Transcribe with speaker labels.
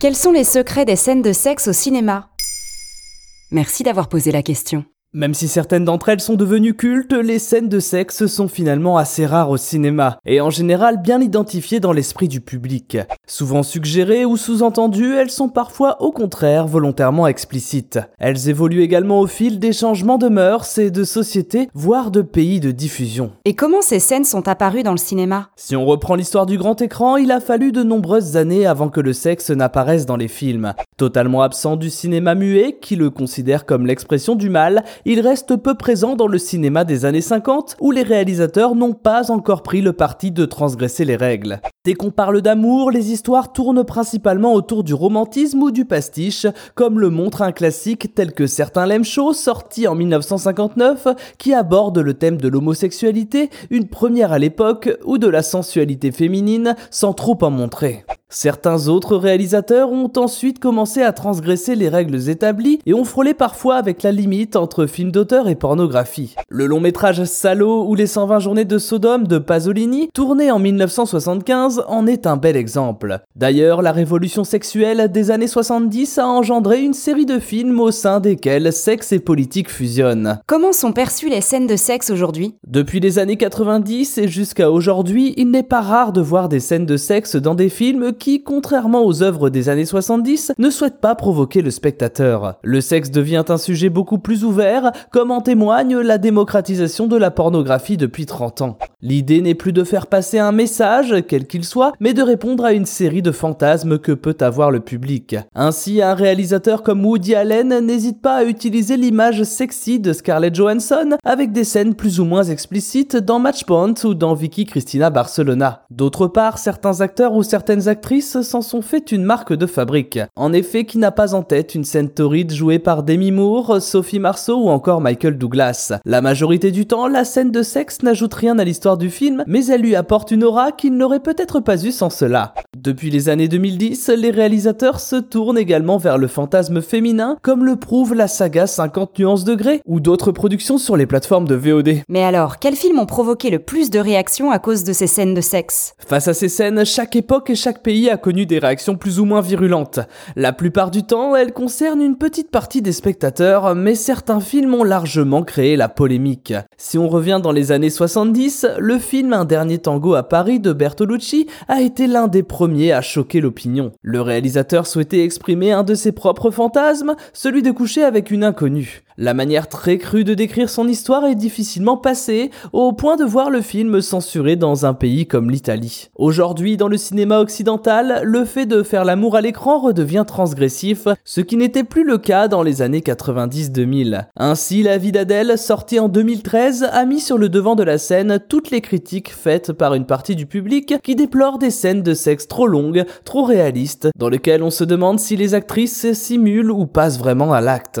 Speaker 1: Quels sont les secrets des scènes de sexe au cinéma? Merci d'avoir posé la question.
Speaker 2: Même si certaines d'entre elles sont devenues cultes, les scènes de sexe sont finalement assez rares au cinéma, et en général bien identifiées dans l'esprit du public. Souvent suggérées ou sous-entendues, elles sont parfois au contraire volontairement explicites. Elles évoluent également au fil des changements de mœurs et de sociétés, voire de pays de diffusion.
Speaker 1: Et comment ces scènes sont apparues dans le cinéma?
Speaker 2: Si on reprend l'histoire du grand écran, il a fallu de nombreuses années avant que le sexe n'apparaisse dans les films. Totalement absent du cinéma muet, qui le considère comme l'expression du mal, il reste peu présent dans le cinéma des années 50, où les réalisateurs n'ont pas encore pris le parti de transgresser les règles. Dès qu'on parle d'amour, les histoires tournent principalement autour du romantisme ou du pastiche, comme le montre un classique tel que Certains l'aiment chaud, sorti en 1959, qui aborde le thème de l'homosexualité, une première à l'époque, ou de la sensualité féminine, sans trop en montrer. Certains autres réalisateurs ont ensuite commencé à transgresser les règles établies et ont frôlé parfois avec la limite entre film d'auteur et pornographie. Le long métrage Salo ou les 120 journées de Sodome de Pasolini, tourné en 1975, en est un bel exemple. D'ailleurs, la révolution sexuelle des années 70 a engendré une série de films au sein desquels sexe et politique fusionnent.
Speaker 1: Comment sont perçues les scènes de sexe aujourd'hui?
Speaker 2: Depuis les années 90 et jusqu'à aujourd'hui, il n'est pas rare de voir des scènes de sexe dans des films qui, contrairement aux œuvres des années 70, ne souhaitent pas provoquer le spectateur. Le sexe devient un sujet beaucoup plus ouvert, comme en témoigne la démocratisation de la pornographie depuis 30 ans. L'idée n'est plus de faire passer un message, quel qu'il soit, mais de répondre à une série de fantasmes que peut avoir le public. Ainsi, un réalisateur comme Woody Allen n'hésite pas à utiliser l'image sexy de Scarlett Johansson avec des scènes plus ou moins explicites dans Matchpoint ou dans Vicky Cristina Barcelona. D'autre part, certains acteurs ou certaines actrices s'en sont fait une marque de fabrique. En effet, qui n'a pas en tête une scène torride jouée par Demi Moore, Sophie Marceau ou encore Michael Douglas. La majorité du temps, la scène de sexe n'ajoute rien à l'histoire du film, mais elle lui apporte une aura qu'il n'aurait peut-être pas eu sans cela. Depuis les années 2010, les réalisateurs se tournent également vers le fantasme féminin, comme le prouve la saga 50 nuances degrés ou d'autres productions sur les plateformes de VOD.
Speaker 1: Mais alors, quels films ont provoqué le plus de réactions à cause de ces scènes de sexe?
Speaker 2: Face à ces scènes, chaque époque et chaque pays a connu des réactions plus ou moins virulentes. La plupart du temps, elles concernent une petite partie des spectateurs, mais certains films ont largement créé la polémique. Si on revient dans les années 70, le film Un dernier tango à Paris de Bertolucci a été l'un des premiers à choquer l'opinion. Le réalisateur souhaitait exprimer un de ses propres fantasmes, celui de coucher avec une inconnue. La manière très crue de décrire son histoire est difficilement passée, au point de voir le film censuré dans un pays comme l'Italie. Aujourd'hui, dans le cinéma occidental, le fait de faire l'amour à l'écran redevient transgressif, ce qui n'était plus le cas dans les années 90-2000. Ainsi, La vie d'Adèle, sortie en 2013, a mis sur le devant de la scène toutes les critiques faites par une partie du public qui déplore des scènes de sexe trop longues, trop réalistes, dans lesquelles on se demande si les actrices simulent ou passent vraiment à l'acte.